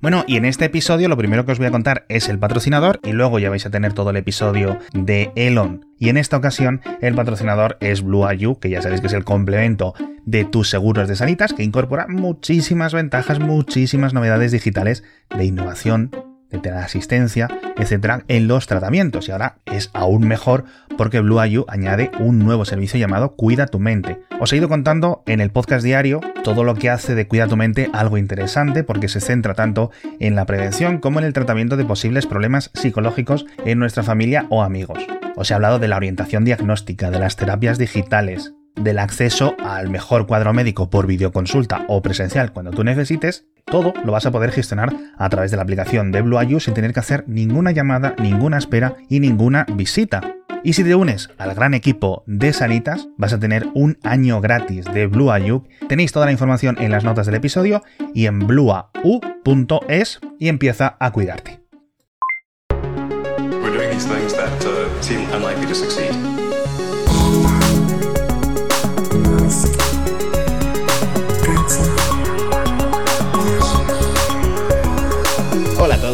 Bueno, y en este episodio lo primero que os voy a contar es el patrocinador y luego ya vais a tener todo el episodio de Elon. Y en esta ocasión el patrocinador es Blue IU, que ya sabéis que es el complemento de tus seguros de sanitas, que incorpora muchísimas ventajas, muchísimas novedades digitales de innovación de teleasistencia, etcétera, en los tratamientos. Y ahora es aún mejor porque Blue IU añade un nuevo servicio llamado Cuida tu mente. Os he ido contando en el podcast diario todo lo que hace de Cuida tu mente algo interesante porque se centra tanto en la prevención como en el tratamiento de posibles problemas psicológicos en nuestra familia o amigos. Os he hablado de la orientación diagnóstica, de las terapias digitales, del acceso al mejor cuadro médico por videoconsulta o presencial cuando tú necesites, todo lo vas a poder gestionar a través de la aplicación de Blue IU sin tener que hacer ninguna llamada, ninguna espera y ninguna visita. Y si te unes al gran equipo de Sanitas, vas a tener un año gratis de Blue IU. Tenéis toda la información en las notas del episodio y en bluau.es y empieza a cuidarte.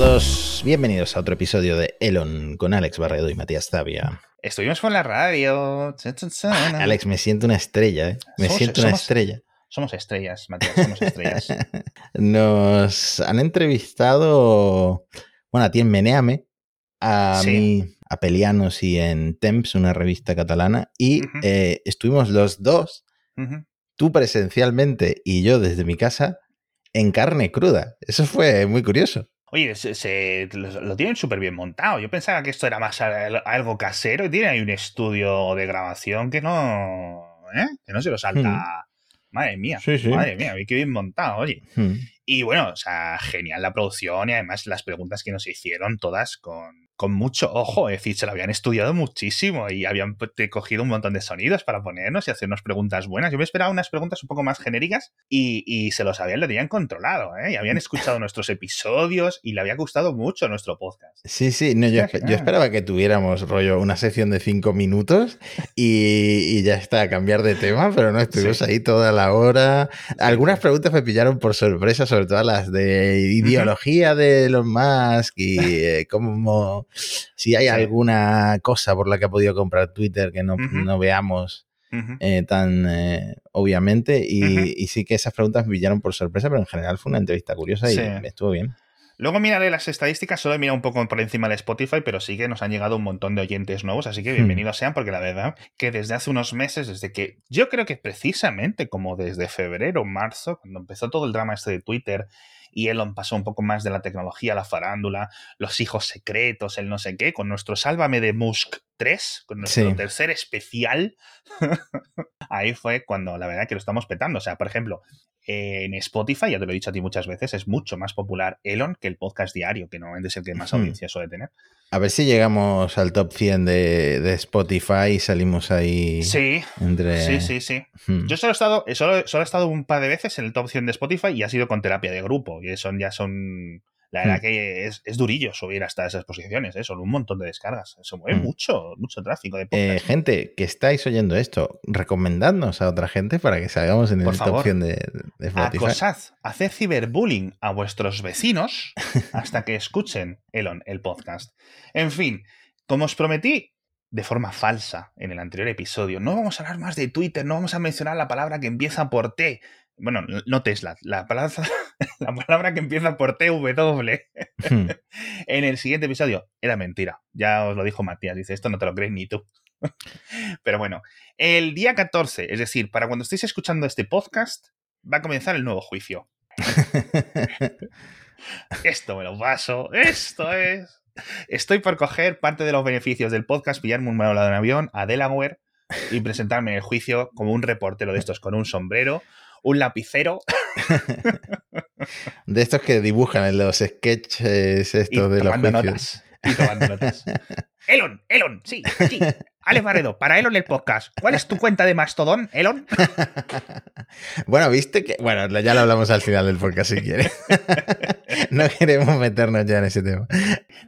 Todos, bienvenidos a otro episodio de Elon con Alex Barredo y Matías Zavia. Estuvimos con la radio. Alex, me siento una estrella, ¿eh? Me siento una estrella. Somos estrellas, Matías, somos estrellas. Nos han entrevistado, bueno, a ti en Meneame, a mí, a Pelianos y en Temps, una revista catalana, y eh, estuvimos los dos, tú presencialmente y yo desde mi casa, en carne cruda. Eso fue muy curioso. Oye, se, lo, tienen súper bien montado. Yo pensaba que esto era más algo casero y tiene ahí un estudio de grabación que no. ¿eh? Que no se lo salta. Hmm. Madre mía, madre mía, qué bien montado, oye. Hmm. Y bueno, o sea, genial la producción y además las preguntas que nos hicieron todas con, con mucho ojo, es decir, se lo habían estudiado muchísimo y habían cogido un montón de sonidos para ponernos y hacernos preguntas buenas. Yo me esperaba unas preguntas un poco más genéricas y, se los habían, lo tenían controlado, ¿eh? Y habían escuchado nuestros episodios y le había gustado mucho nuestro podcast. Sí, sí, no, yo, esperaba que tuviéramos rollo una sección de cinco minutos y, ya está, cambiar de tema, pero no, estuvimos ahí toda la hora. Algunas preguntas me pillaron por sorpresa, sobre todo las de ideología de los Musk y eh, cómo si hay alguna cosa por la que ha podido comprar Twitter que no, veamos eh, tan eh, obviamente. Y, sí que esas preguntas me pillaron por sorpresa, pero en general fue una entrevista curiosa y estuvo bien. Luego miraré las estadísticas, solo he mirado un poco por encima de Spotify, pero sí que nos han llegado un montón de oyentes nuevos, así que hmm. bienvenidos sean, porque la verdad que desde hace unos meses, desde que yo creo que precisamente como desde febrero, marzo, cuando empezó todo el drama este de Twitter y Elon pasó un poco más de la tecnología, la farándula, los hijos secretos, el no sé qué, con nuestro Sálvame de Musk 3, con nuestro tercer especial. Ahí fue cuando la verdad que lo estamos petando. O sea, por ejemplo, en Spotify, ya te lo he dicho a ti muchas veces, es mucho más popular Elon que el podcast diario, que normalmente es el que más audiencia suele tener. A ver si llegamos al top 100 de, Spotify y salimos ahí. Sí, entre... sí, sí, sí. Hmm. Yo solo he, estado, solo, solo he estado un par de veces en el top 100 de Spotify y ha sido con terapia de grupo. Y son, ya son la verdad mm. que es, durillo subir hasta esas posiciones, ¿eh? son un montón de descargas. Se mueve mm. mucho, mucho tráfico de eh, gente que estáis oyendo esto, recomendadnos a otra gente para que salgamos en esta opción de, de Spotify. Acosad, haced ciberbullying a vuestros vecinos hasta que escuchen Elon, el podcast. En fin, como os prometí, de forma falsa en el anterior episodio. No vamos a hablar más de Twitter, no vamos a mencionar la palabra que empieza por T, bueno, no Tesla, la palabra, la palabra que empieza por TW hmm. en el siguiente episodio era mentira. Ya os lo dijo Matías, dice, esto no te lo crees ni tú. Pero bueno, el día 14, es decir, para cuando estéis escuchando este podcast, va a comenzar el nuevo juicio. esto me lo paso, esto es... Estoy por coger parte de los beneficios del podcast, pillarme un vuelo en avión a Delaware y presentarme en el juicio como un reportero de estos con un sombrero, un lapicero. de estos que dibujan en los sketches estos de los juicios. Y tomando notas. Elon, Elon, sí, sí. Alex Barredo, para Elon el podcast. ¿Cuál es tu cuenta de Mastodon, Elon? bueno, viste que. Bueno, ya lo hablamos al final del podcast si quieres. no queremos meternos ya en ese tema.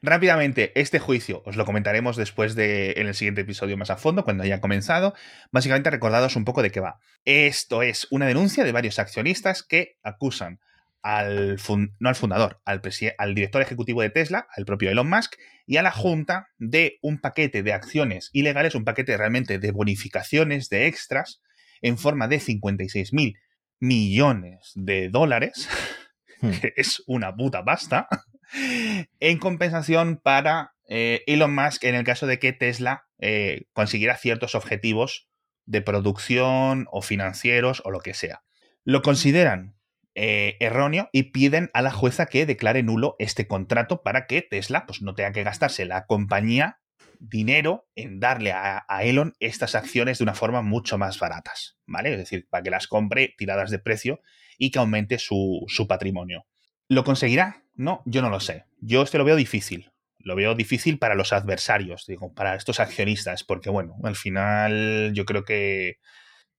Rápidamente, este juicio os lo comentaremos después de en el siguiente episodio más a fondo, cuando haya comenzado. Básicamente, recordados un poco de qué va. Esto es una denuncia de varios accionistas que acusan al no al fundador, al, al director ejecutivo de Tesla, al propio Elon Musk, y a la junta de un paquete de acciones ilegales, un paquete realmente de bonificaciones, de extras, en forma de 56 mil millones de dólares, hmm. que es una puta pasta, en compensación para eh, Elon Musk en el caso de que Tesla eh, consiguiera ciertos objetivos de producción o financieros o lo que sea. Lo consideran eh, erróneo y piden a la jueza que declare nulo este contrato para que Tesla pues, no tenga que gastarse la compañía dinero en darle a, Elon estas acciones de una forma mucho más baratas, ¿vale? Es decir, para que las compre tiradas de precio y que aumente su, su patrimonio. ¿Lo conseguirá? No, yo no lo sé. Yo este lo veo difícil lo veo difícil para los adversarios, digo, para estos accionistas, porque bueno, al final yo creo que,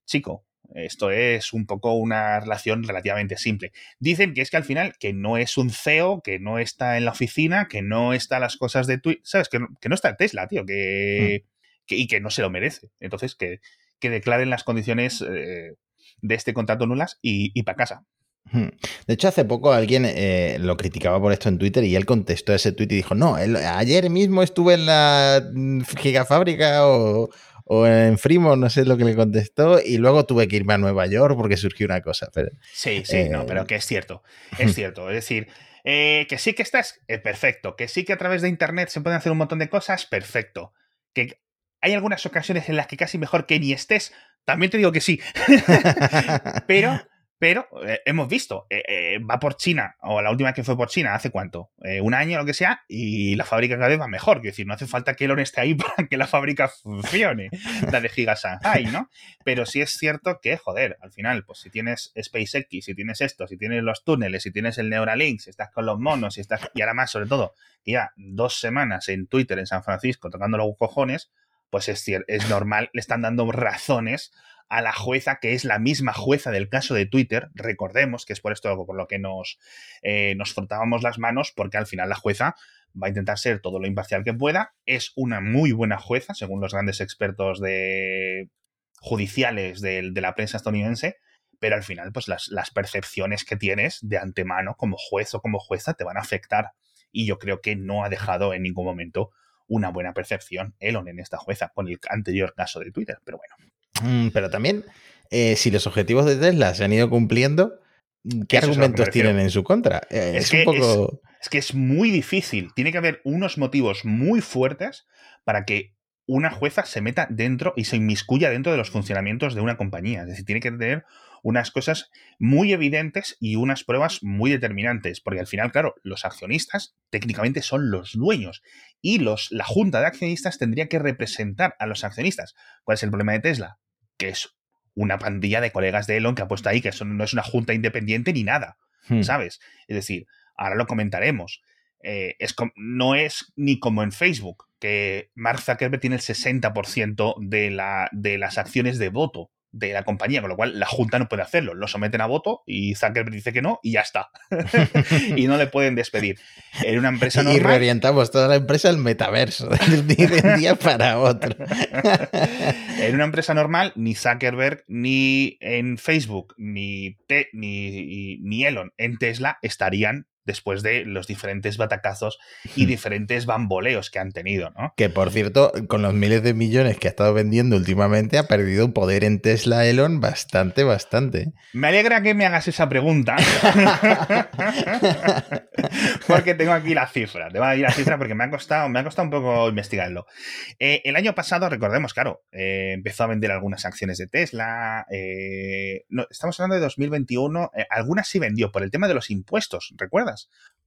chico, esto es un poco una relación relativamente simple. Dicen que es que al final que no es un CEO, que no está en la oficina, que no está las cosas de Twitter, ¿sabes? Que no, que no está en Tesla, tío, que, mm. y que no se lo merece. Entonces, que, que declaren las condiciones eh, de este contrato nulas y, y para casa. De hecho, hace poco alguien eh, lo criticaba por esto en Twitter y él contestó ese tweet y dijo, no, ayer mismo estuve en la mm, gigafábrica o, en Fremont, no sé lo que le contestó, y luego tuve que irme a Nueva York porque surgió una cosa. sí, sí, no, pero eh, que es cierto, es cierto. Es decir, eh, que sí que estás, perfecto, que sí que a través de Internet se pueden hacer un montón de cosas, perfecto. Que hay algunas ocasiones en las que casi mejor que ni estés, también te digo que sí. pero pero eh, hemos visto, eh, eh, va por China, o la última que fue por China, ¿hace cuánto? un año lo que sea, y la fábrica cada vez va mejor. Quiero decir, no hace falta que Elon esté ahí para que la fábrica funcione, la de Giga Shanghai, ¿no? Pero sí es cierto que, joder, al final, pues si tienes SpaceX, si tienes esto, si tienes los túneles, si tienes el Neuralink, si estás con los monos, si estás. Y ahora más, sobre todo, ya dos semanas en Twitter en San Francisco tocando los cojones, pues es, es normal, le están dando razones a la jueza, que es la misma jueza del caso de Twitter. Recordemos que es por esto por lo que nos, eh, nos frotábamos las manos, porque al final la jueza va a intentar ser todo lo imparcial que pueda. Es una muy buena jueza, según los grandes expertos de judiciales de, la prensa estadounidense, pero al final, pues las, las, percepciones que tienes de antemano como juez o como jueza te van a afectar. Y yo creo que no ha dejado en ningún momento una buena percepción Elon en esta jueza con el anterior caso de Twitter. Pero bueno, pero también, eh, si los objetivos de Tesla se han ido cumpliendo, ¿qué argumentos tienen en su contra? Eh, es, que es, que es muy difícil. Tiene que haber unos motivos muy fuertes para que una jueza se meta dentro y se inmiscuya dentro de los funcionamientos de una compañía. Es decir, tiene que tener unas cosas muy evidentes y unas pruebas muy determinantes, porque al final, claro, los accionistas técnicamente son los dueños y los, la junta de accionistas tendría que representar a los accionistas. ¿Cuál es el problema de Tesla? Que es una pandilla de colegas de Elon que ha puesto ahí, que eso no es una junta independiente ni nada, hmm. ¿sabes? Es decir, ahora lo comentaremos. Eh, es no es ni como en Facebook, que Mark Zuckerberg tiene el 60% de, la, de las acciones de voto de la compañía, con lo cual la Junta no puede hacerlo. Lo someten a voto y Zuckerberg dice que no y ya está. y no le pueden despedir. En una empresa normal. Y reorientamos toda la empresa al metaverso, de un día para otro. en una empresa normal, ni Zuckerberg, ni en Facebook, ni, ni, ni Elon en Tesla estarían después de los diferentes batacazos y hmm. diferentes bamboleos que han tenido, ¿no? Que por cierto, con los miles de millones que ha estado vendiendo últimamente, ha perdido poder en Tesla Elon bastante, bastante. Me alegra que me hagas esa pregunta. porque tengo aquí la cifra. Te voy a decir la cifra porque me ha costado, me ha costado un poco investigarlo. Eh, el año pasado, recordemos, claro, eh, empezó a vender algunas acciones de Tesla. Eh, no, estamos hablando de 2021. algunas sí vendió por el tema de los impuestos, ¿recuerdas?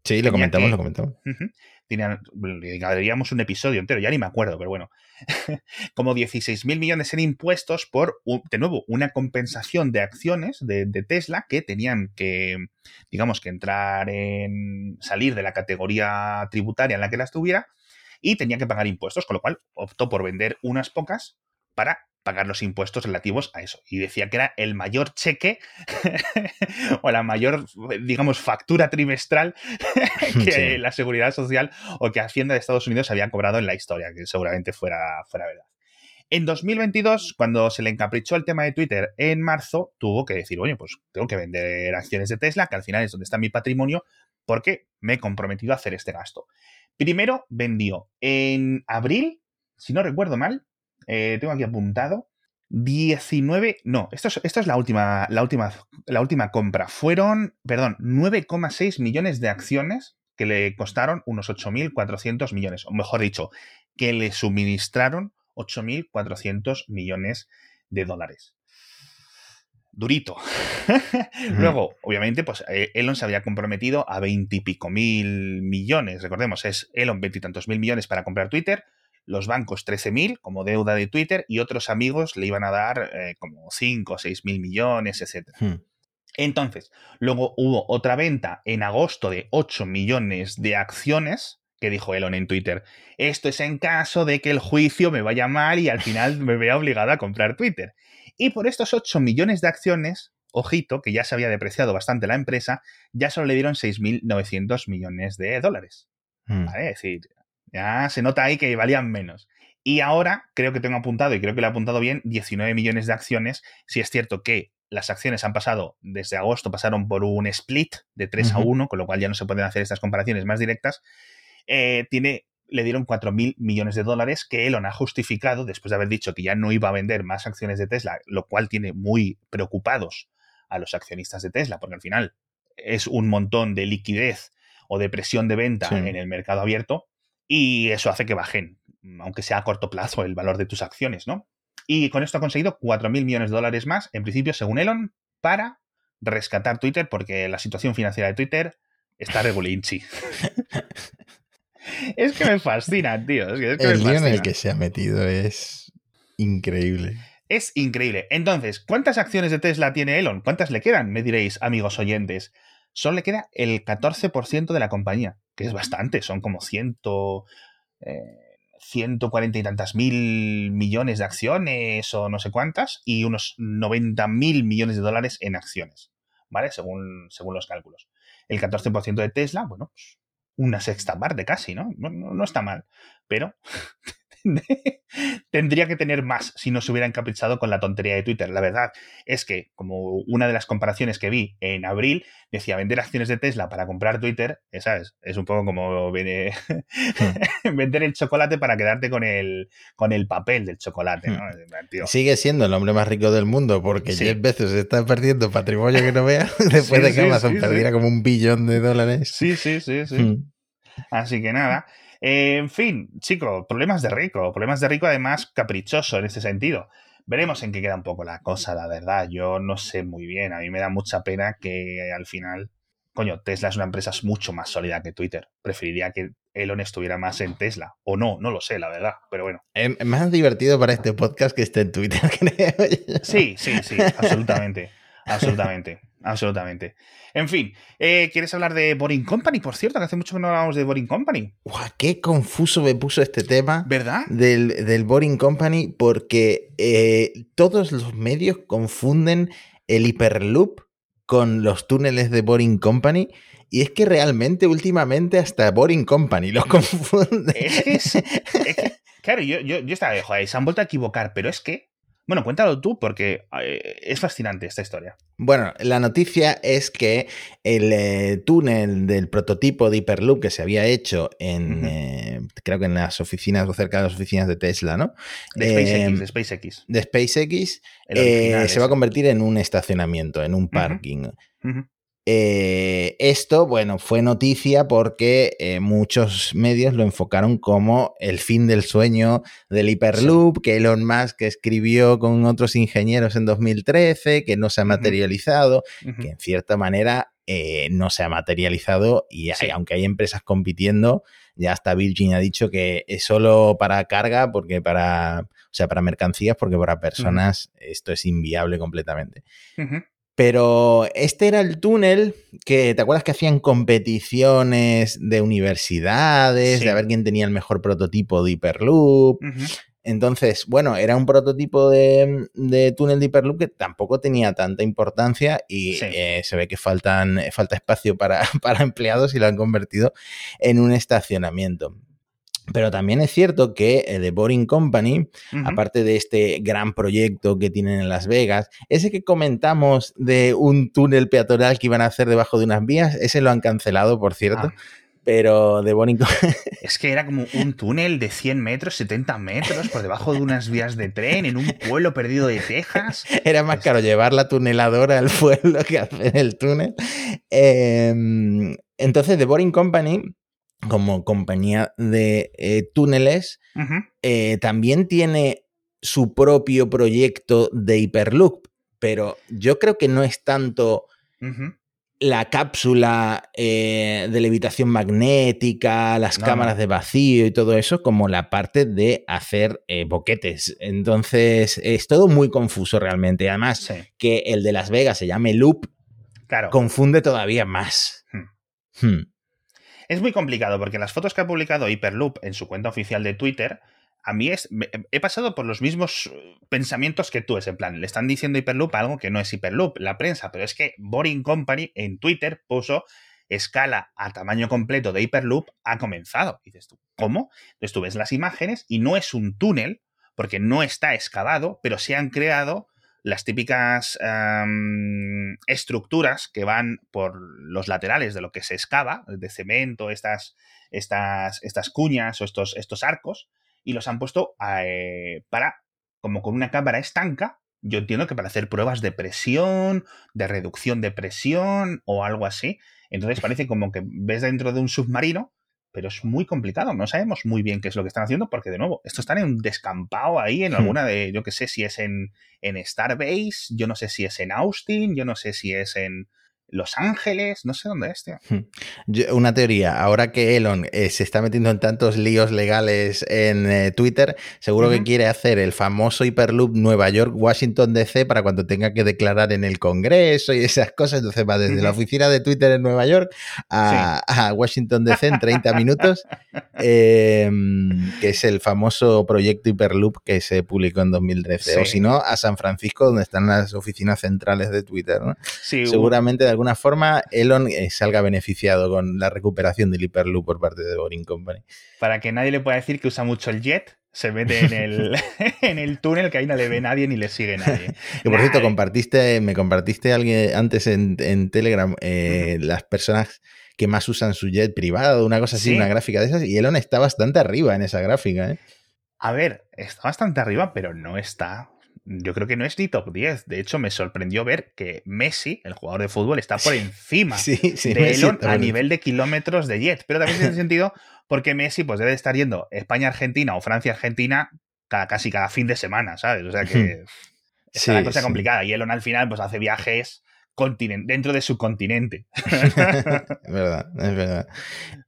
Sí, lo comentamos, lo comentamos. Uh un episodio entero, ya ni me acuerdo, pero bueno. como 16 mil millones en impuestos por, de nuevo, una compensación de acciones de, Tesla que tenían que, digamos, que entrar en. salir de la categoría tributaria en la que las tuviera y tenía que pagar impuestos, con lo cual optó por vender unas pocas para pagar los impuestos relativos a eso. Y decía que era el mayor cheque o la mayor, digamos, factura trimestral que la Seguridad Social o que Hacienda de Estados Unidos había cobrado en la historia, que seguramente fuera, fuera verdad. En 2022, cuando se le encaprichó el tema de Twitter en marzo, tuvo que decir, oye, pues tengo que vender acciones de Tesla, que al final es donde está mi patrimonio, porque me he comprometido a hacer este gasto. Primero vendió en abril, si no recuerdo mal, eh, tengo aquí apuntado, 19, no, esto es, esto es la, última, la, última, la última compra. Fueron, perdón, 9,6 millones de acciones que le costaron unos 8.400 millones, o mejor dicho, que le suministraron 8.400 millones de dólares. Durito. Luego, obviamente, pues eh, Elon se había comprometido a 20 y pico mil millones. Recordemos, es Elon veintitantos mil millones para comprar Twitter los bancos 13.000 como deuda de Twitter y otros amigos le iban a dar eh, como 5 o 6 mil millones, etc. Hmm. Entonces, luego hubo otra venta en agosto de 8 millones de acciones que dijo Elon en Twitter. Esto es en caso de que el juicio me vaya mal y al final me vea obligado a comprar Twitter. Y por estos 8 millones de acciones, ojito, que ya se había depreciado bastante la empresa, ya solo le dieron 6.900 millones de dólares. Hmm. Es decir, ya se nota ahí que valían menos. Y ahora creo que tengo apuntado, y creo que lo he apuntado bien, 19 millones de acciones. Si es cierto que las acciones han pasado, desde agosto pasaron por un split de 3 a 1, con lo cual ya no se pueden hacer estas comparaciones más directas. Eh, tiene, le dieron 4.000 millones de dólares que Elon ha justificado después de haber dicho que ya no iba a vender más acciones de Tesla, lo cual tiene muy preocupados a los accionistas de Tesla, porque al final es un montón de liquidez o de presión de venta en el mercado abierto y eso hace que bajen, aunque sea a corto plazo, el valor de tus acciones, ¿no? Y con esto ha conseguido 4.000 millones de dólares más, en principio, según Elon, para rescatar Twitter, porque la situación financiera de Twitter está regulinchi. es que me fascina, tío. el lío en el que se ha metido es increíble. Es increíble. Entonces, ¿cuántas acciones de Tesla tiene Elon? ¿Cuántas le quedan? Me diréis, amigos oyentes. Solo le queda el 14% de la compañía que es bastante, son como ciento, eh, 140 y tantas mil millones de acciones o no sé cuántas, y unos 90 mil millones de dólares en acciones, ¿vale? Según, según los cálculos. El 14% de Tesla, bueno, pues una sexta parte casi, ¿no? No, no está mal, pero tendría que tener más si no se hubiera encaprichado con la tontería de Twitter. La verdad es que, como una de las comparaciones que vi en abril, decía vender acciones de Tesla para comprar Twitter, ¿sabes? Es un poco como vender el chocolate para quedarte con el, con el papel del chocolate, ¿no? Hmm. Sigue siendo el hombre más rico del mundo porque 10 veces está perdiendo patrimonio que no vea después de que Amazon perdiera como un billón de dólares. Sí, sí, sí, sí. Hmm. Así que nada en fin, chico, problemas de rico, problemas de rico además caprichoso en ese sentido. Veremos en qué queda un poco la cosa, la verdad. Yo no sé muy bien. A mí me da mucha pena que al final, coño, Tesla es una empresa mucho más sólida que Twitter. Preferiría que Elon estuviera más en Tesla. O no, no lo sé, la verdad. Pero bueno. Es más divertido para este podcast que esté en Twitter, creo. Sí, sí, sí, absolutamente. absolutamente. Absolutamente. En fin, eh, ¿quieres hablar de Boring Company? Por cierto, que hace mucho que no hablamos de Boring Company. ¡Qué confuso me puso este tema! ¿Verdad? Del, del Boring Company, porque eh, todos los medios confunden el Hyperloop con los túneles de Boring Company. Y es que realmente, últimamente, hasta Boring Company los confunde. Es que, claro, yo, yo, yo estaba, joder, se han vuelto a equivocar, pero es que bueno, cuéntalo tú porque eh, es fascinante esta historia. Bueno, la noticia es que el eh, túnel del prototipo de Hyperloop que se había hecho en, eh, creo que en las oficinas o cerca de las oficinas de Tesla, ¿no? De SpaceX. de SpaceX, de SpaceX se va a convertir en un estacionamiento, en un parking. Eh, esto, bueno, fue noticia porque eh, muchos medios lo enfocaron como el fin del sueño del Hyperloop, que Elon Musk escribió con otros ingenieros en 2013, que no se ha materializado, que en cierta manera eh, no se ha materializado y aunque hay empresas compitiendo, ya hasta Virgin ha dicho que es solo para carga, porque para, o sea, para mercancías, porque para personas esto es inviable completamente. Pero este era el túnel que, ¿te acuerdas que hacían competiciones de universidades, de a ver quién tenía el mejor prototipo de Hyperloop? Entonces, bueno, era un prototipo de, túnel de Hyperloop que tampoco tenía tanta importancia y eh, se ve que faltan, falta espacio para, para empleados y lo han convertido en un estacionamiento. Pero también es cierto que eh, The Boring Company, aparte de este gran proyecto que tienen en Las Vegas, ese que comentamos de un túnel peatonal que iban a hacer debajo de unas vías, ese lo han cancelado, por cierto. Ah. Pero The Boring Company... Es que era como un túnel de 100 metros, 70 metros, por debajo de unas vías de tren, en un pueblo perdido de Texas. Era más caro llevar la tuneladora al pueblo que hacer el túnel. Em, entonces, The Boring Company como compañía de eh, túneles, eh, también tiene su propio proyecto de Hyperloop, pero yo creo que no es tanto la cápsula eh, de levitación magnética, las cámaras de vacío y todo eso, como la parte de hacer boquetes. Entonces, es todo muy confuso realmente. Además, que el de Las Vegas se llame Loop, confunde todavía más. Hmm. Hmm. Es muy complicado porque las fotos que ha publicado Hyperloop en su cuenta oficial de Twitter, a mí es, he pasado por los mismos eh, pensamientos que tú, es en plan, le están diciendo Hyperloop algo que no es Hyperloop, la prensa, pero es que Boring Company en Twitter puso escala a tamaño completo de Hyperloop ha comenzado. Dices tú, ¿cómo? Entonces tú ves las imágenes y no es un túnel, porque no está excavado, pero se han creado las típicas estructuras que van por los laterales de lo que se excava, de cemento, estas, estas, estas cuñas o estos, estos arcos, y los han puesto eh, para, como con una cámara estanca, yo entiendo que para hacer pruebas de presión, de reducción de presión o algo así. Entonces parece como que ves dentro de un submarino pero es muy complicado. No sabemos muy bien qué es lo que están haciendo porque, de nuevo, esto están en un descampado ahí, en hmm. alguna de, yo qué sé si es en, en Starbase, yo no sé si es en Austin, yo no sé si es en los Ángeles, no sé dónde es, tío. Hmm. una teoría, ahora que Elon eh, se está metiendo en tantos líos legales en eh, Twitter, seguro que quiere hacer el famoso Hyperloop Nueva York-Washington DC para cuando tenga que declarar en el Congreso y esas cosas. Entonces va desde la oficina de Twitter en Nueva York a, Washington DC en 30 minutos, em, que es el famoso proyecto Hyperloop que se publicó en 2013. O si no, a San Francisco, donde están las oficinas centrales de Twitter. Seguramente de alguna forma Elon eh, salga beneficiado con la recuperación del Hyperloop por parte de Boring Company. Para que nadie le pueda decir que usa mucho el jet, se mete en el, en el túnel que ahí no le ve nadie ni le sigue nadie. y por cierto, compartiste, me compartiste alguien antes en, Telegram eh, las personas que más usan su jet privado, una cosa así, una gráfica de esas, y Elon está bastante arriba en esa gráfica. ¿eh? A ver, está bastante arriba, pero no está yo creo que no es ni top 10. De hecho, me sorprendió ver que Messi, el jugador de fútbol, está por encima de Elon a nivel de kilómetros de jet. Pero también tiene sentido porque Messi pues debe estar yendo España-Argentina o Francia-Argentina cada, casi cada fin de semana, ¿sabes? O sea que es una cosa complicada. Y Elon al final pues hace viajes dentro de su continente. es verdad, es verdad.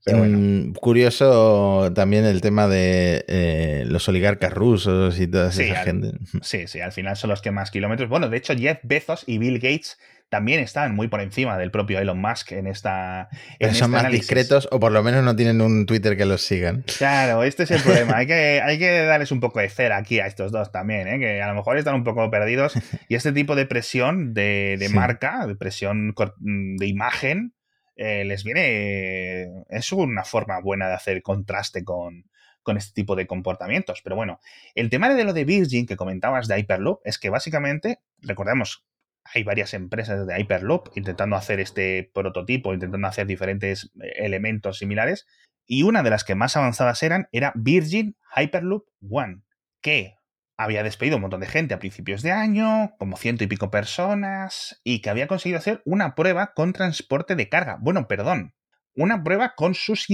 Mm, curioso también el tema de eh, los oligarcas rusos y toda esa gente. Sí, sí, al final son los que más kilómetros. Bueno, de hecho, Jeff Bezos y Bill Gates también están muy por encima del propio Elon Musk en esta. En son más discretos o por lo menos no tienen un Twitter que los sigan. Claro, este es el problema. hay, que, hay que darles un poco de cera aquí a estos dos también, ¿eh? que a lo mejor están un poco perdidos. Y este tipo de presión de, marca, de presión de imagen, eh, les viene. Es una forma buena de hacer contraste con, con este tipo de comportamientos. Pero bueno, el tema de lo de Virgin que comentabas de Hyperloop es que básicamente, recordemos, hay varias empresas de Hyperloop intentando hacer este prototipo, intentando hacer diferentes eh, elementos similares. Y una de las que más avanzadas eran era Virgin Hyperloop One, que había despedido un montón de gente a principios de año, como ciento y pico personas, y que había conseguido hacer una prueba con transporte de carga. Bueno, perdón, una prueba con sus,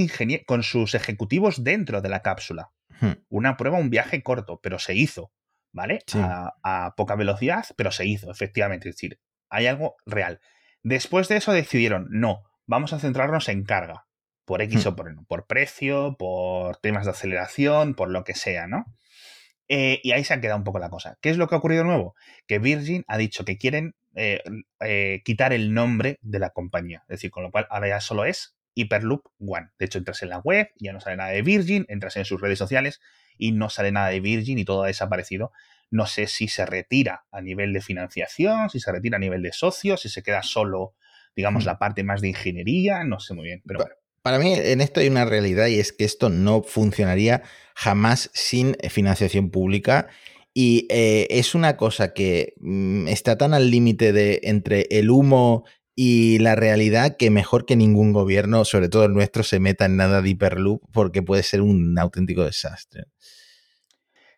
con sus ejecutivos dentro de la cápsula. Hmm. Una prueba, un viaje corto, pero se hizo. ¿Vale? A, poca velocidad, pero se hizo, efectivamente. Es decir, hay algo real. Después de eso decidieron, no, vamos a centrarnos en carga, por X hmm. o por, por precio, por temas de aceleración, por lo que sea, ¿no? Eh, y ahí se ha quedado un poco la cosa. ¿Qué es lo que ha ocurrido nuevo? Que Virgin ha dicho que quieren eh, eh, quitar el nombre de la compañía. Es decir, con lo cual ahora ya solo es Hyperloop One. De hecho, entras en la web, ya no sale nada de Virgin, entras en sus redes sociales y no sale nada de Virgin y todo ha desaparecido. No sé si se retira a nivel de financiación, si se retira a nivel de socios, si se queda solo, digamos, hmm. la parte más de ingeniería, no sé muy bien, pero bueno. Para mí en esto hay una realidad y es que esto no funcionaría jamás sin financiación pública y eh, es una cosa que mm, está tan al límite de entre el humo y la realidad que mejor que ningún gobierno, sobre todo el nuestro, se meta en nada de hiperloop porque puede ser un auténtico desastre.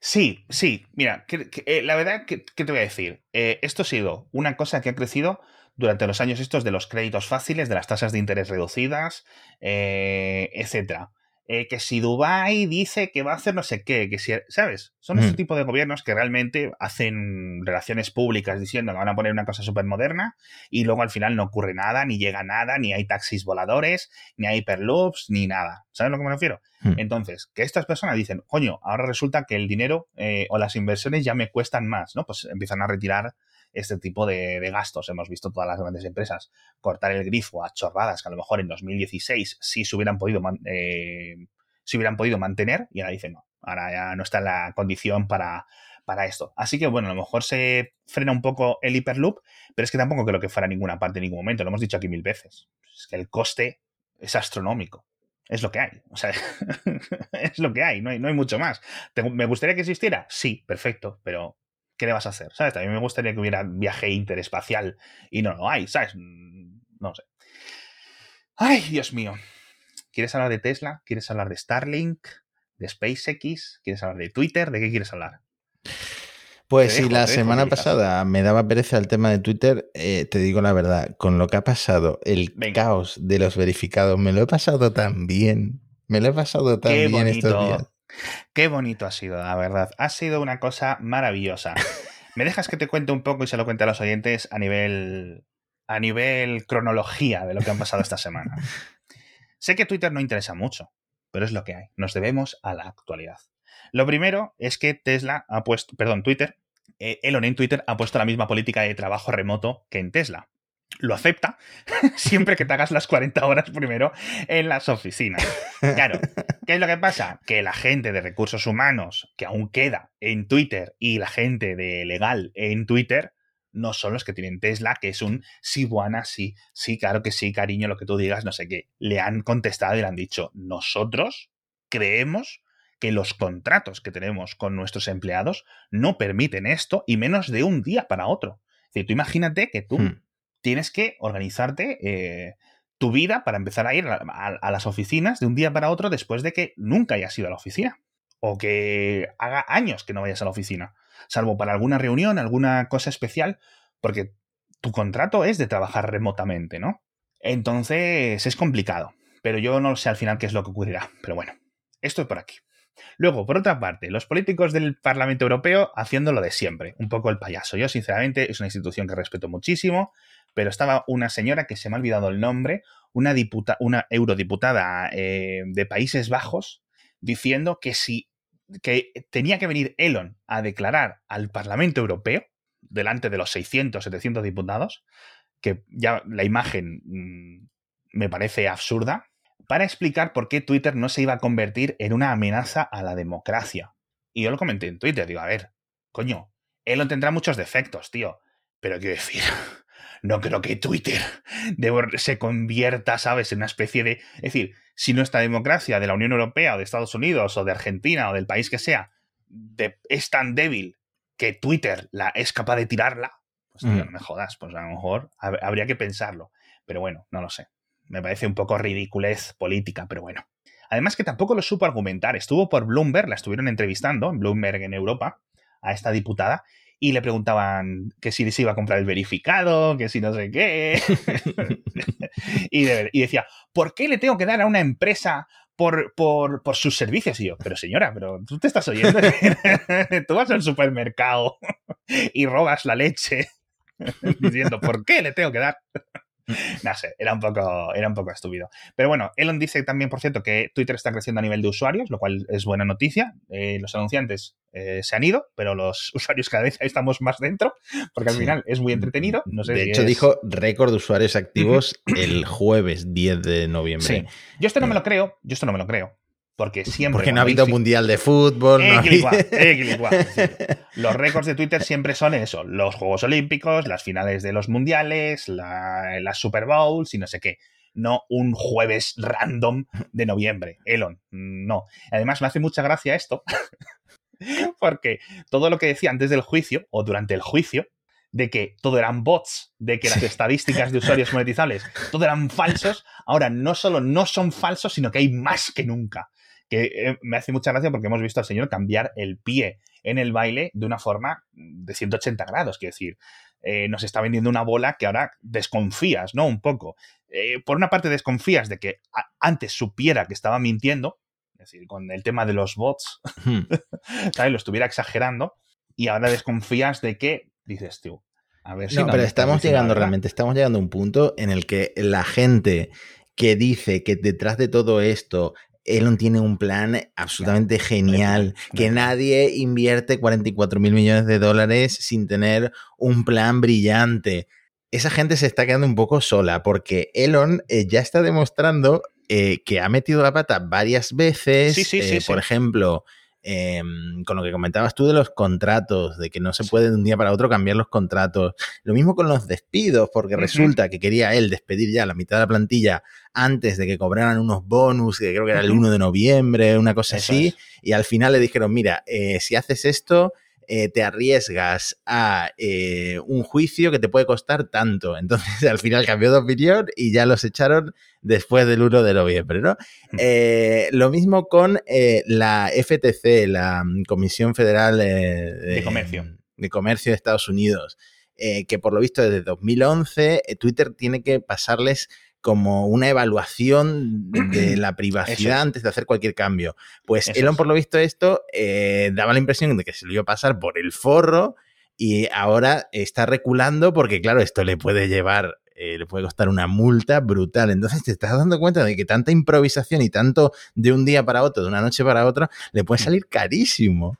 Sí, sí, mira, eh, la verdad, ¿qué te voy a decir? Eh, esto ha sido una cosa que ha crecido durante los años estos de los créditos fáciles, de las tasas de interés reducidas, eh, etcétera. Eh, que si Dubai dice que va a hacer no sé qué, que si, ¿sabes? Son ese mm. tipo de gobiernos que realmente hacen relaciones públicas diciendo que van a poner una cosa súper moderna y luego al final no ocurre nada, ni llega nada, ni hay taxis voladores, ni hay hyperloops, ni nada. ¿Sabes a lo que me refiero? Mm. Entonces, que estas personas dicen, coño, ahora resulta que el dinero eh, o las inversiones ya me cuestan más, ¿no? Pues empiezan a retirar este tipo de, gastos. Hemos visto todas las grandes empresas cortar el grifo a chorradas que a lo mejor en 2016 sí se hubieran podido, eh, hubieran podido mantener y ahora dicen no, ahora ya no está en la condición para, para esto. Así que bueno, a lo mejor se frena un poco el hiperloop, pero es que tampoco creo que fuera a ninguna parte en ningún momento, lo hemos dicho aquí mil veces. Es que el coste es astronómico. Es lo que hay. Es lo que hay, no hay, no hay mucho más. ¿Me gustaría que existiera? Sí, perfecto, pero ¿qué le vas a hacer? ¿Sabes? También me gustaría que hubiera viaje interespacial y no lo hay, ¿sabes? No sé. Ay, Dios mío. ¿Quieres hablar de Tesla? ¿Quieres hablar de Starlink? ¿De SpaceX? ¿Quieres hablar de Twitter? ¿De qué quieres hablar? Pues si la semana pasada me daba pereza el tema de Twitter, eh, te digo la verdad, con lo que ha pasado, el caos de los verificados, me lo he pasado tan bien. Me lo he pasado tan bien estos días. Qué bonito ha sido, la verdad. Ha sido una cosa maravillosa. ¿Me dejas que te cuente un poco y se lo cuente a los oyentes a nivel, a nivel cronología de lo que han pasado esta semana? sé que Twitter no interesa mucho, pero es lo que hay. Nos debemos a la actualidad. Lo primero es que Tesla ha puesto, perdón, Twitter, eh, Elon en Twitter ha puesto la misma política de trabajo remoto que en Tesla lo acepta siempre que te hagas las 40 horas primero en las oficinas. Claro, ¿qué es lo que pasa? Que la gente de recursos humanos que aún queda en Twitter y la gente de legal en Twitter no son los que tienen Tesla, que es un sí, buena, sí, sí, claro que sí, cariño, lo que tú digas, no sé qué. Le han contestado y le han dicho, nosotros creemos que los contratos que tenemos con nuestros empleados no permiten esto y menos de un día para otro. Es decir, tú imagínate que tú hmm tienes que organizarte eh, tu vida para empezar a ir a, las oficinas de un día para otro después de que nunca hayas ido a la oficina. O que haga años que no vayas a la oficina. Salvo para alguna reunión, alguna cosa especial, porque tu contrato es de trabajar remotamente, ¿no? Entonces es complicado. Pero yo no sé al final qué es lo que ocurrirá. Pero bueno, esto es por aquí. Luego, por otra parte, los políticos del Parlamento Europeo haciendo lo de siempre, un poco el payaso. Yo, sinceramente, es una institución que respeto muchísimo, pero estaba una señora que se me ha olvidado el nombre, una, una eurodiputada eh, de Países Bajos, diciendo que si que tenía que venir Elon a declarar al Parlamento Europeo, delante de los 600, 700 diputados, que ya la imagen mm, me parece absurda, para explicar por qué Twitter no se iba a convertir en una amenaza a la democracia. Y yo lo comenté en Twitter, digo, a ver, coño, Elon tendrá muchos defectos, tío, pero quiero decir, no creo que Twitter se convierta, ¿sabes?, en una especie de... Es decir, si nuestra democracia de la Unión Europea o de Estados Unidos o de Argentina o del país que sea es tan débil que Twitter la, es capaz de tirarla, pues tío, no me jodas, pues a lo mejor habría que pensarlo. Pero bueno, no lo sé. Me parece un poco ridiculez política, pero bueno. Además que tampoco lo supo argumentar. Estuvo por Bloomberg, la estuvieron entrevistando, en Bloomberg en Europa, a esta diputada, y le preguntaban que si se iba a comprar el verificado, que si no sé qué. y, decía, ¿por qué le tengo que dar a una empresa por, por, por, sus servicios? Y yo, pero señora, pero tú te estás oyendo. tú vas al supermercado y robas la leche diciendo, ¿por qué le tengo que dar? no sé, era un, poco, era un poco estúpido. Pero bueno, Elon dice también, por cierto, que Twitter está creciendo a nivel de usuarios, lo cual es buena noticia. Eh, los anunciantes eh, se han ido, pero los usuarios cada vez estamos más dentro, porque al final es muy entretenido. No sé de hecho, dijo récord de usuarios activos el jueves 10 de noviembre. Sí. Yo esto no me lo creo, yo esto no me lo creo. Porque siempre. Porque no ha habido mundial de fútbol. No los récords de Twitter siempre son eso: los Juegos Olímpicos, las finales de los mundiales, las Super Bowls y no sé qué. no un jueves random de noviembre. Elon, no. Además, me hace mucha gracia esto, porque todo lo que decía antes del juicio o durante el juicio, de que todo eran bots, de que las estadísticas de usuarios monetizables, todo eran falsos, ahora no solo no son falsos, sino que hay más que nunca. Que eh, me hace mucha gracia porque hemos visto al señor cambiar el pie en el baile de una forma de 180 grados. Quiero decir, eh, nos está vendiendo una bola que ahora desconfías, ¿no? Un poco. Eh, por una parte desconfías de que antes supiera que estaba mintiendo, es decir, con el tema de los bots, hmm. ¿sabes? Lo estuviera exagerando, y ahora desconfías de que, dices tú, a ver si... No, pero estamos llegando realmente, estamos llegando a un punto en el que la gente que dice que detrás de todo esto Elon tiene un plan absolutamente genial, que nadie invierte 44 mil millones de dólares sin tener un plan brillante. Esa gente se está quedando un poco sola porque Elon eh, ya está demostrando eh, que ha metido la pata varias veces. Sí, sí, eh, por ejemplo, Em, con lo que comentabas tú de los contratos, de que no se puede de un día para otro cambiar los contratos. Lo mismo con los despidos, porque resulta que quería él despedir ya la mitad de la plantilla antes de que cobraran unos bonus, que creo que era el 1 de noviembre, una cosa así, y al final le dijeron, mira, eh, si haces esto, eh, te arriesgas a eh, un juicio que te puede costar tanto. Entonces, al final cambió de opinión y ya los echaron después del 1 de noviembre, ¿no? Mm. Eh, lo mismo con la FTC, la mm, Comisión Federal de, Comercio. De Comercio de Estados Unidos, que por lo visto desde 2011 Twitter tiene que pasarles como una evaluación de la privacidad antes de hacer cualquier cambio. Pues Elon, por lo visto, esto eh, daba la impresión de que se lo iba a pasar por el forro y ahora está reculando porque, claro, esto le puede llevar, eh, le puede costar una multa brutal. Entonces te estás dando cuenta de que tanta improvisación y tanto de un día para otro, de una noche para otra, le puede mm. salir carísimo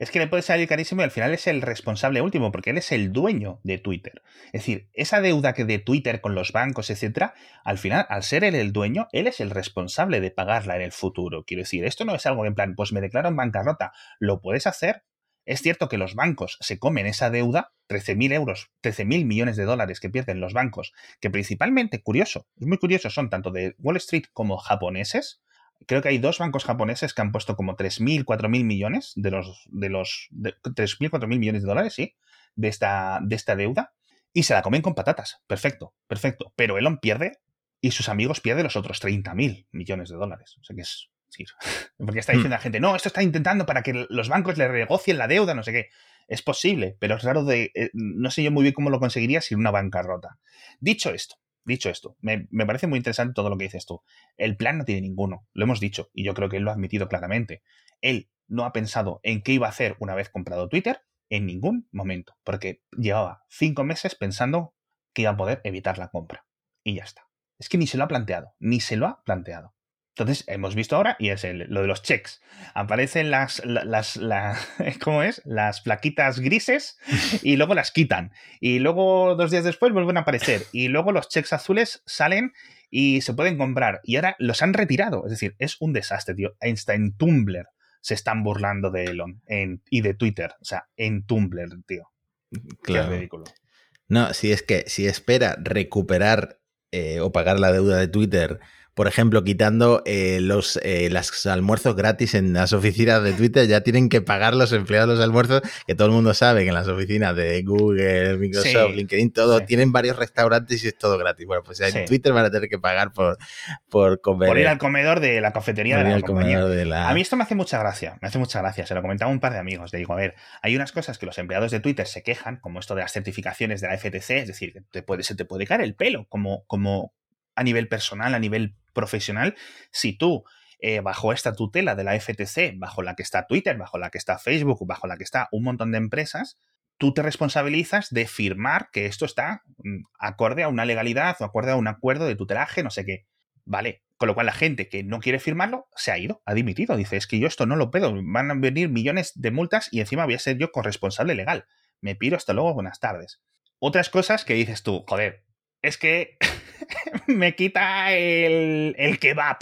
es que le puede salir carísimo y al final es el responsable último, porque él es el dueño de Twitter. Es decir, esa deuda que de Twitter con los bancos, etcétera, al final, al ser él el dueño, él es el responsable de pagarla en el futuro. Quiero decir, esto no es algo en plan, pues me declaro en bancarrota. Lo puedes hacer. Es cierto que los bancos se comen esa deuda, 13.000 euros, 13.000 millones de dólares que pierden los bancos, que principalmente, curioso, es muy curioso, son tanto de Wall Street como japoneses, creo que hay dos bancos japoneses que han puesto como 3.000, 4.000 millones de los, de los, 3.000, 4.000 millones de dólares, sí, de esta, de esta deuda, y se la comen con patatas. Perfecto, perfecto. Pero Elon pierde y sus amigos pierden los otros 30.000 millones de dólares. O sea que es, sí, porque está diciendo hmm. la gente, no, esto está intentando para que los bancos le renegocien la deuda, no sé qué. Es posible, pero es raro de, eh, no sé yo muy bien cómo lo conseguiría sin una bancarrota. Dicho esto, Dicho esto, me, parece muy interesante todo lo que dices tú. El plan no tiene ninguno, lo hemos dicho, y yo creo que él lo ha admitido claramente. Él no ha pensado en qué iba a hacer una vez comprado Twitter en ningún momento, porque llevaba cinco meses pensando que iba a poder evitar la compra. Y ya está. Es que ni se lo ha planteado, ni se lo ha planteado. Entonces, hemos visto ahora, y es lo de los checks. Aparecen las, las, ¿cómo es? Las plaquitas grises y luego las quitan. Y luego, dos días después, vuelven a aparecer. Y luego los checks azules salen y se pueden comprar. Y ahora los han retirado. Es decir, es un desastre, tío. En Tumblr se están burlando de Elon y de Twitter. O sea, en Tumblr, tío. Claro. Qué ridículo. No, si es que si espera recuperar eh, o pagar la deuda de Twitter por ejemplo, quitando eh, los, eh, los almuerzos gratis en las oficinas de Twitter, ya tienen que pagar los empleados los almuerzos, que todo el mundo sabe que en las oficinas de Google, Microsoft, LinkedIn, todo, tienen varios restaurantes y es todo gratis. Bueno, pues en Twitter van a tener que pagar por, por comer. Por ir al comedor de la cafetería de la compañía. A mí esto me hace mucha gracia, me hace mucha gracia. Se lo comentaba un par de amigos. Le digo, a ver, hay unas cosas que los empleados de Twitter se quejan, como esto de las certificaciones de la FTC, es decir, que te puede, se te puede caer el pelo como, como a nivel personal, a nivel profesional, si tú eh, bajo esta tutela de la FTC, bajo la que está Twitter, bajo la que está Facebook, bajo la que está un montón de empresas, tú te responsabilizas de firmar que esto está mm, acorde a una legalidad o acorde a un acuerdo de tutelaje, no sé qué. Vale, con lo cual la gente que no quiere firmarlo se ha ido, ha dimitido. Dice, es que yo esto no lo puedo, van a venir millones de multas y encima voy a ser yo corresponsable legal. Me piro, hasta luego, buenas tardes. Otras cosas que dices tú, joder, es que me quita el, kebab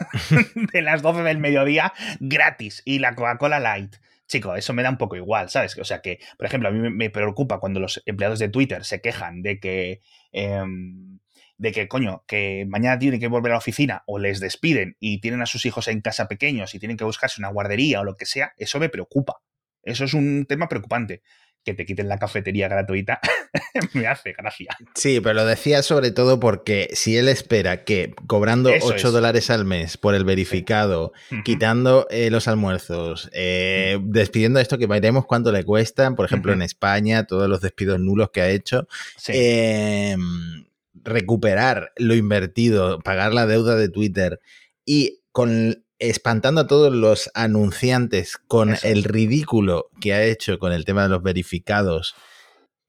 de las 12 del mediodía gratis y la Coca-Cola Light. Chico, eso me da un poco igual, ¿sabes? O sea que, por ejemplo, a mí me preocupa cuando los empleados de Twitter se quejan de que em, de que, coño, que mañana tienen que volver a la oficina o les despiden y tienen a sus hijos en casa pequeños y tienen que buscarse una guardería o lo que sea, eso me preocupa. Eso es un tema preocupante que te quiten la cafetería gratuita me hace gracia. Sí, pero lo decía sobre todo porque si él espera que cobrando 8 dólares al mes por el verificado, quitando eh, los almuerzos, eh, despidiendo esto que veremos cuánto le cuestan, por ejemplo en España, todos los despidos nulos que ha hecho, em, recuperar lo invertido, pagar la deuda de Twitter y con espantando a todos los anunciantes con el ridículo que ha hecho con el tema de los verificados.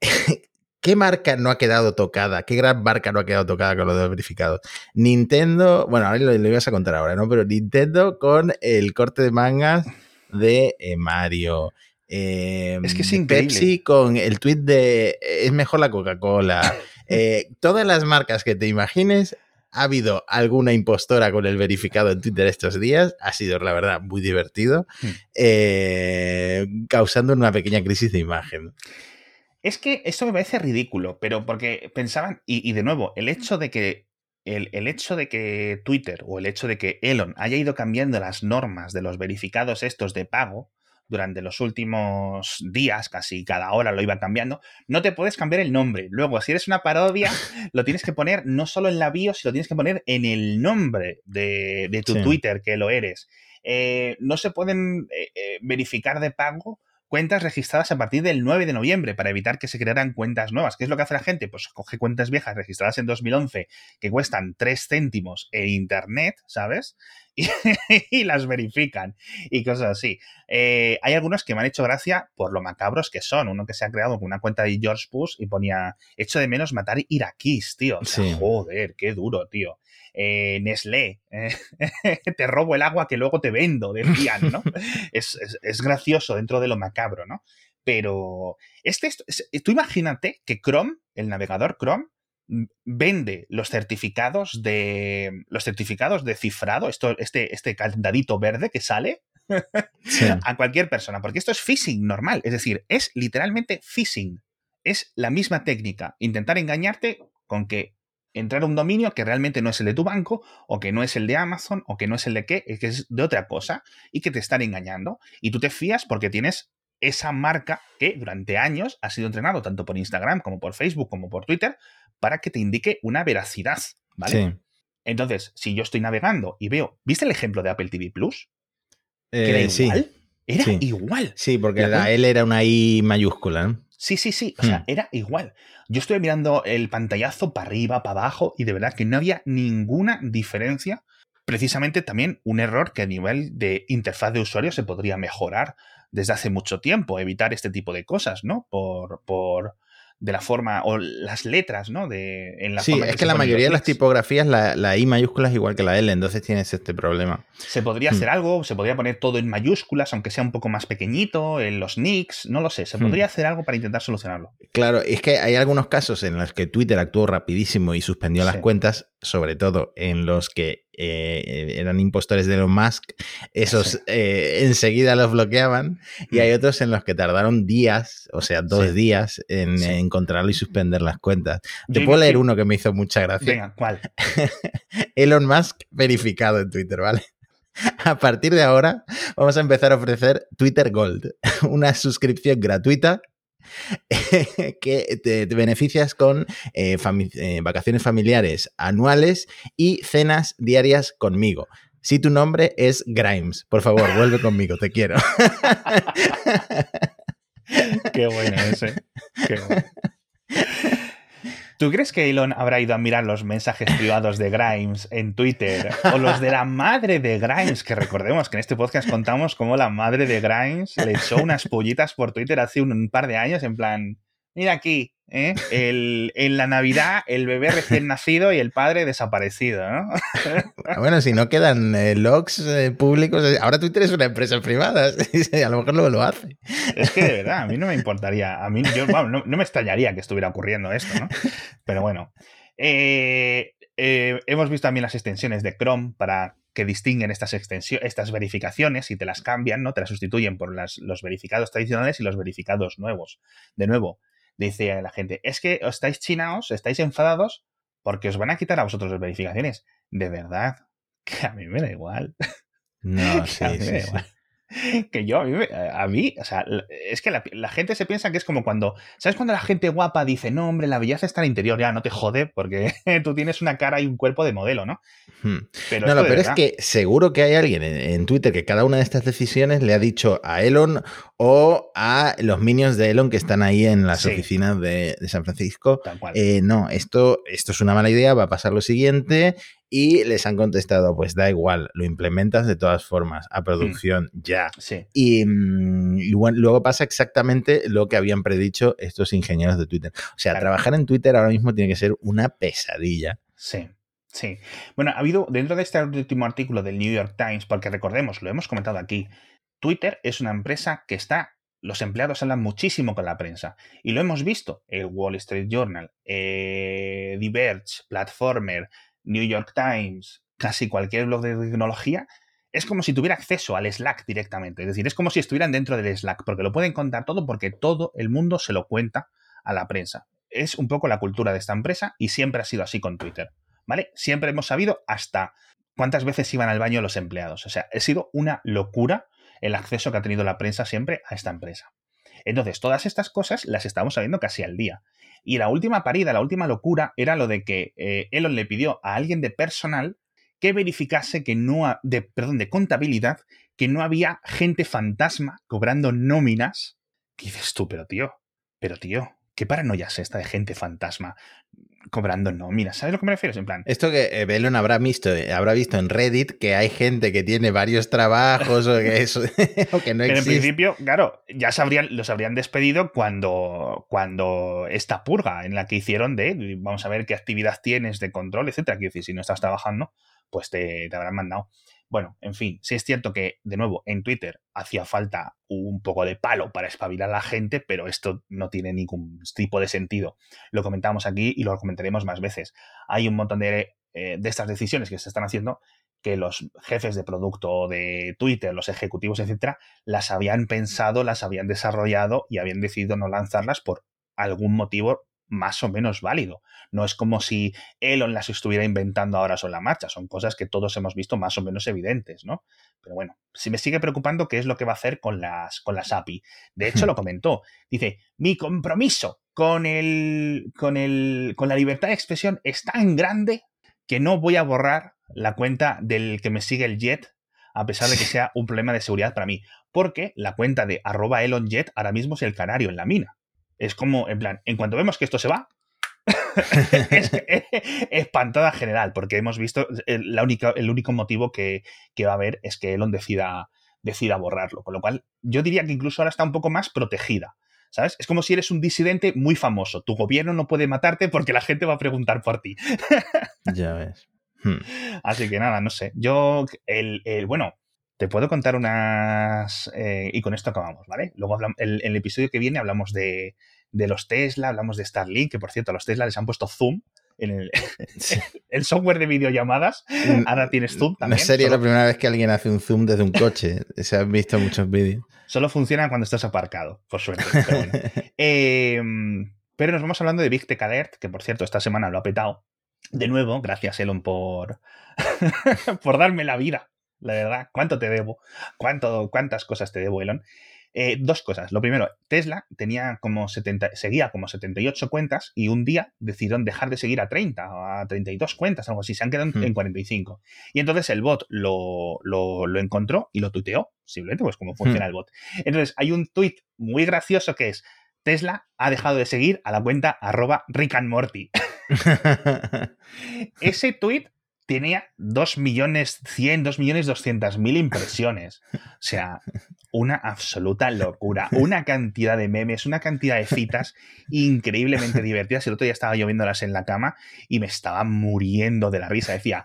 ¿Qué marca no ha quedado tocada? ¿Qué gran marca no ha quedado tocada con los verificados? Nintendo, bueno, ahora lo, ibas a contar ahora, ¿no? Pero Nintendo con el corte de mangas de eh, Mario. es que es em, Pepsi con el tweet de es mejor la Coca-Cola. Eh, todas las marcas que te imagines ha habido alguna impostora con el verificado en Twitter estos días. Ha sido, la verdad, muy divertido, hmm. eh, causando una pequeña crisis de imagen. Es que esto me parece ridículo, pero porque pensaban, y, de nuevo, el hecho de que el, el, hecho de que Twitter o el hecho de que Elon haya ido cambiando las normas de los verificados estos de pago, durante los últimos días, casi cada hora lo iba cambiando, no te puedes cambiar el nombre. Luego, si eres una parodia, lo tienes que poner no solo en la bio, sino lo tienes que poner en el nombre de, tu Twitter que lo eres. Eh, no se pueden eh, eh, verificar de pago cuentas registradas a partir del 9 de noviembre para evitar que se crearan cuentas nuevas. ¿Qué es lo que hace la gente? Pues coge cuentas viejas registradas en 2011 que cuestan 3 céntimos en Internet, ¿sabes? Y, las verifican y cosas así. Eh, hay algunos que me han hecho gracia por lo macabros que son. Uno que se ha creado con una cuenta de George Bush y ponía, hecho de menos matar iraquíes, tío. Joder, qué duro, tío. Eh, Nestlé, eh, te robo el agua que luego te vendo, decían, ¿no? es, gracioso dentro de lo macabro, ¿no? Pero este, tú imagínate que Chrome, el navegador Chrome, vende los certificados de los certificados de cifrado, esto, este, este candadito verde que sale a cualquier persona, porque esto es phishing normal, es decir, es literalmente phishing. Es la misma técnica, intentar engañarte con que entrar a un dominio que realmente no es el de tu banco, o que no es el de Amazon, o que no es el de qué, que es de otra cosa, y que te están engañando. Y tú te fías porque tienes esa marca que durante años ha sido entrenado tanto por Instagram como por Facebook como por Twitter para que te indique una veracidad, ¿vale? Entonces, si yo estoy navegando y veo, ¿viste el ejemplo de Apple TV Plus? era eh, igual. Era igual. Sí, porque la, L era una I mayúscula. Sí, sí, sí. O sea, hmm. era igual. Yo estuve mirando el pantallazo para arriba, para abajo, y de verdad que no había ninguna diferencia. Precisamente también un error que a nivel de interfaz de usuario se podría mejorar desde hace mucho tiempo, evitar este tipo de cosas, ¿no? Por, por, de la forma, o las letras, ¿no? De, en la sí, es que, la mayoría de las tipografías, la, I mayúscula es igual que la L, entonces tienes este problema. Se podría hacer hmm. algo, se podría poner todo en mayúsculas, aunque sea un poco más pequeñito, en los nicks, no lo sé, se hmm. podría hacer algo para intentar solucionarlo. Claro, es que hay algunos casos en los que Twitter actuó rapidísimo y suspendió las cuentas, sobre todo en los que eh, eran impostores de Elon Musk, esos eh, enseguida los bloqueaban y hay mm. otros en los que tardaron días, o sea, dos días en encontrarlo y suspender las cuentas. Te puedo leer uno que me hizo mucha gracia. Venga, ¿cuál? Elon Musk verificado en Twitter, ¿vale? A partir de ahora vamos a empezar a ofrecer Twitter Gold, una suscripción gratuita que te, beneficias con eh, eh, vacaciones familiares anuales y cenas diarias conmigo. Si tu nombre es Grimes, por favor, vuelve conmigo, te quiero. Qué bueno ese. Qué bueno. ¿Tú crees que Elon habrá ido a mirar los mensajes privados de Grimes en Twitter? O los de la madre de Grimes, que recordemos que en este podcast contamos cómo la madre de Grimes le echó unas pollitas por Twitter hace un par de años en plan, mira aquí, ¿eh? en la Navidad el bebé recién nacido y el padre desaparecido, ¿no? bueno, si no quedan eh, logs eh, públicos, ahora Twitter es una empresa privada, a lo mejor luego lo hace. Es que de verdad, a mí no me importaría, a mí yo, no, me extrañaría que estuviera ocurriendo esto, ¿no? Pero bueno. hemos visto también las extensiones de Chrome para que distinguen estas extensiones, estas verificaciones y te las cambian, ¿no? Te las sustituyen por las, los verificados tradicionales y los verificados nuevos. De nuevo, dice la gente, es que estáis chinaos, estáis enfadados porque os van a quitar a vosotros las verificaciones. De verdad, que a mí me da igual. No, sí, sí, sí. que yo, a mí, o sea, es que la, gente se piensa que es como cuando, ¿sabes cuando la gente guapa dice, no, hombre, la belleza está en el interior? Ya, no te jode, porque tú tienes una cara y un cuerpo de modelo, ¿no? Hmm. Pero no, no, pero es que seguro que hay alguien en, Twitter que cada una de estas decisiones le ha dicho a Elon o a los minions de Elon que están ahí en las oficinas de, San Francisco. Eh, no, esto, esto es una mala idea, va a pasar lo siguiente y les han contestado, pues da igual, lo implementas de todas formas a producción mm. ya. Y, mm, luego pasa exactamente lo que habían predicho estos ingenieros de Twitter. O sea, trabajar en Twitter ahora mismo tiene que ser una pesadilla. Sí. Sí. Bueno, ha habido dentro de este último artículo del New York Times, porque recordemos, lo hemos comentado aquí, Twitter es una empresa que está los empleados hablan muchísimo con la prensa. Y lo hemos visto. El Wall Street Journal, eh, Diverge, Platformer, New York Times, casi cualquier blog de tecnología, es como si tuviera acceso al Slack directamente. Es decir, es como si estuvieran dentro del Slack, porque lo pueden contar todo porque todo el mundo se lo cuenta a la prensa. Es un poco la cultura de esta empresa y siempre ha sido así con Twitter. ¿Vale? Siempre hemos sabido hasta cuántas veces iban al baño los empleados. O sea, ha sido una locura el acceso que ha tenido la prensa siempre a esta empresa. Entonces, todas estas cosas las estamos sabiendo casi al día. Y la última parida, la última locura, era lo de que eh, Elon le pidió a alguien de personal que verificase que no, de, perdón, de contabilidad, que no había gente fantasma cobrando nóminas. ¿Qué dices tú, pero tío? Pero tío, ¿qué paranoia es esta de gente fantasma? Cobrando no. Mira, ¿sabes lo que me refiero? En plan. Esto que eh, Belon habrá visto, eh, habrá visto en Reddit que hay gente que tiene varios trabajos o que eso que no Pero en principio, claro, ya los habrían despedido cuando, cuando esta purga en la que hicieron de vamos a ver qué actividad tienes de control, etcétera. Quiero decir, si no estás trabajando, pues te, te habrán mandado. Bueno, en fin, sí es cierto que, de nuevo, en Twitter hacía falta un poco de palo para espabilar a la gente, pero esto no tiene ningún tipo de sentido. Lo comentamos aquí y lo comentaremos más veces. Hay un montón de, eh, de estas decisiones que se están haciendo que los jefes de producto de Twitter, los ejecutivos, etcétera, las habían pensado, las habían desarrollado y habían decidido no lanzarlas por algún motivo más o menos válido. No es como si Elon las estuviera inventando ahora sobre la marcha, son cosas que todos hemos visto más o menos evidentes, ¿no? Pero bueno, si me sigue preocupando qué es lo que va a hacer con las, con las API. De hecho, lo comentó. Dice, mi compromiso con, el, con, el, con la libertad de expresión es tan grande que no voy a borrar la cuenta del que me sigue el Jet a pesar de que sea un problema de seguridad para mí, porque la cuenta de arroba ElonJet ahora mismo es el canario en la mina. Es como, en plan, en cuanto vemos que esto se va, es, espantada general, porque hemos visto el, la única, el único motivo que, va a haber es que Elon decida, decida borrarlo. Con lo cual, yo diría que incluso ahora está un poco más protegida. ¿Sabes? Es como si eres un disidente muy famoso. Tu gobierno no puede matarte porque la gente va a preguntar por ti. ya ves. Hmm. Así que nada, no sé. Yo, el, bueno, te puedo contar unas... Eh, y con esto acabamos, ¿vale? Luego hablamos, el, el, episodio que viene hablamos de, de, los Tesla, hablamos de Starlink, que por cierto a los Tesla les han puesto Zoom en el, el software de videollamadas. Ahora tienes Zoom también. No sería la primera vez que alguien hace un Zoom desde un coche. Se han visto muchos vídeos. Solo funciona cuando estás aparcado, por suerte. Pero, em, pero nos vamos hablando de Big Tech Alert, que por cierto esta semana lo ha petado. De nuevo, gracias Elon por, por darme la vida la verdad. ¿Cuánto te debo? ¿Cuánto, ¿Cuántas cosas te debo, Elon? Eh, dos cosas. Lo primero, Tesla tenía como 70, seguía como 78 cuentas y un día decidieron dejar de seguir a 30, a 32 cuentas, algo así. Se han quedado en 45. Y entonces el bot lo, lo, encontró y lo tuiteó, simplemente, pues cómo funciona el bot. Entonces hay un tuit muy gracioso que es Tesla ha dejado de seguir a la cuenta arroba Rick and Morty. Ese tuit tenía 2 millones 100, 2 millones 200 mil impresiones. O sea, una absoluta locura. Una cantidad de memes, una cantidad de citas increíblemente divertidas. El otro día estaba lloviéndolas en la cama y me estaba muriendo de la risa. Decía,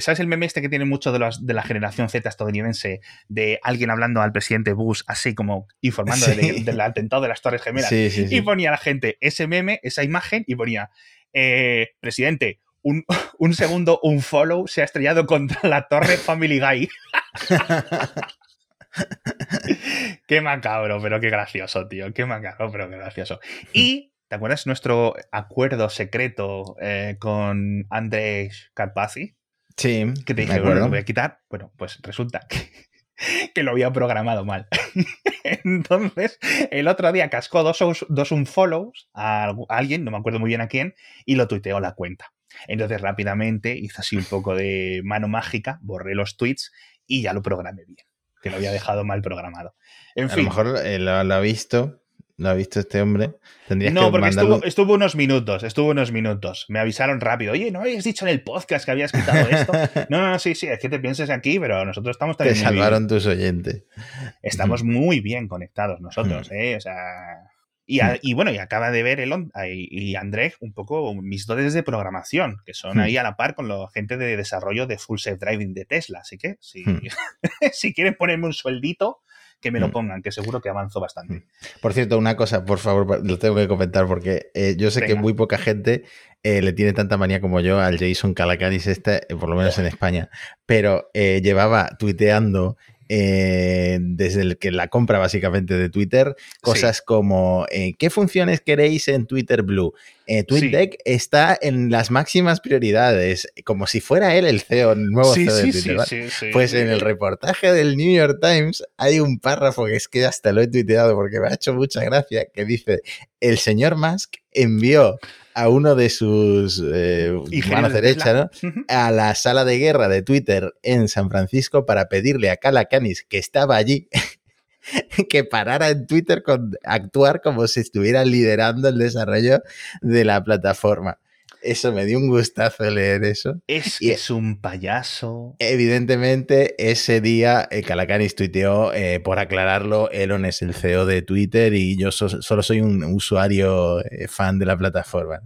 ¿sabes el meme este que tiene mucho de, los, de la generación Z estadounidense? De alguien hablando al presidente Bush, así como informando del atentado de las Torres Gemelas. y ponía a la gente ese meme, esa imagen, y ponía, eh, presidente, un, segundo, un follow se ha estrellado contra la torre Family Guy. qué macabro, pero qué gracioso, tío. Qué macabro, pero qué gracioso. Y ¿Te acuerdas nuestro acuerdo secreto eh, con Andrés Carpazzi? Sí. Que te dije, bueno, lo voy a quitar. Bueno, pues resulta que, lo había programado mal. Entonces, el otro día cascó dos, dos unfollows a alguien, no me acuerdo muy bien a quién, y lo tuiteó la cuenta. Entonces, rápidamente hice así un poco de mano mágica, borré los tweets y ya lo programé bien, que lo había dejado mal programado. En a lo mejor eh, lo ha visto ¿Lo ha visto este hombre? Tendrías no, porque estuvo, unos minutos, estuvo unos minutos. Me avisaron rápido, oye, ¿no habías dicho en el podcast que habías quitado esto? no, no, no, sí, sí, es que te pienses aquí, pero nosotros estamos también. Te salvaron tus oyentes. Estamos muy bien conectados nosotros, ¿eh? O sea. Y, bueno, y acaba de ver Elon y André un poco mis dotes de programación, que son ahí a la par con la gente de desarrollo de Full Self Driving de Tesla. Así que si, si quieren ponerme un sueldito, que me lo mm. pongan, que seguro que avanzo bastante. Mm. Por cierto, una cosa, por favor, lo tengo que comentar porque eh, yo sé que muy poca gente eh, le tiene tanta manía como yo al Jason Calacanis este, eh, por lo menos en España, pero llevaba tuiteando eh, desde el que la compra básicamente de Twitter, cosas como eh, ¿qué funciones queréis en Twitter Blue? Eh, TweetDeck está en las máximas prioridades, como si fuera él el CEO, el nuevo CEO de Twitter. pues en el reportaje del New York Times hay un párrafo que es que hasta lo he tuiteado porque me ha hecho mucha gracia, que dice, el señor Musk envió a uno de sus eh, manos derechas a la sala de guerra de Twitter en San Francisco para pedirle a Calacanis, que estaba allí, que parara en Twitter con actuar como si estuviera liderando el desarrollo de la plataforma. Eso me dio un gustazo leer eso. Es que es un payaso. Evidentemente, ese día eh, Calacanis tuiteó, eh, por aclararlo, Elon es el CEO de Twitter y yo solo soy un usuario eh, fan de la plataforma.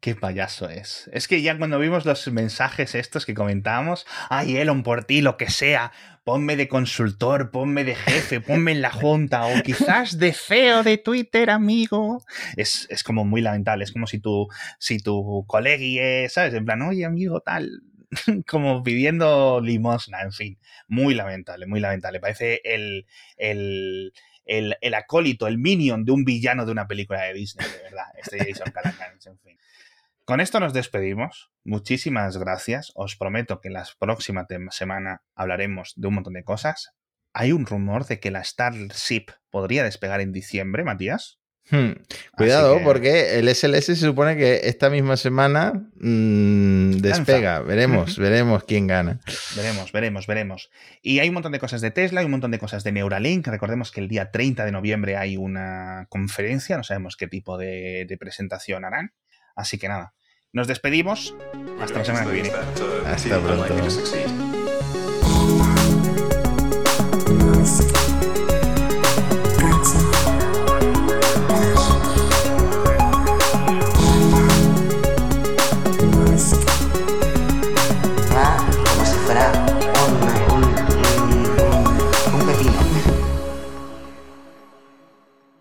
Qué payaso es. Es que ya cuando vimos los mensajes estos que comentábamos, ay, Elon, por ti, lo que sea, ponme de consultor, ponme de jefe, ponme en la junta, o quizás de CEO de Twitter, amigo. Es, como muy lamentable, es como si tu, si tu colegui, ¿sabes? En plan, oye, amigo, tal, como pidiendo limosna, en fin. Muy lamentable, muy lamentable. Parece el, el, el, acólito, el minion de un villano de una película de Disney, de verdad, este Jason Calacanis, en fin. Con esto nos despedimos. Muchísimas gracias. Os prometo que la próxima semana hablaremos de un montón de cosas. Hay un rumor de que la Starship podría despegar en diciembre, Matías. Hmm. Cuidado, porque el SLS se supone que esta misma semana mm, despega. Veremos, veremos quién gana. Veremos, veremos, veremos. Y hay un montón de cosas de Tesla, hay un montón de cosas de Neuralink. Recordemos que el día 30 de noviembre hay una conferencia, no sabemos qué tipo de presentación harán. Así que nada, nos despedimos. Hasta la semana que viene. Hasta pronto.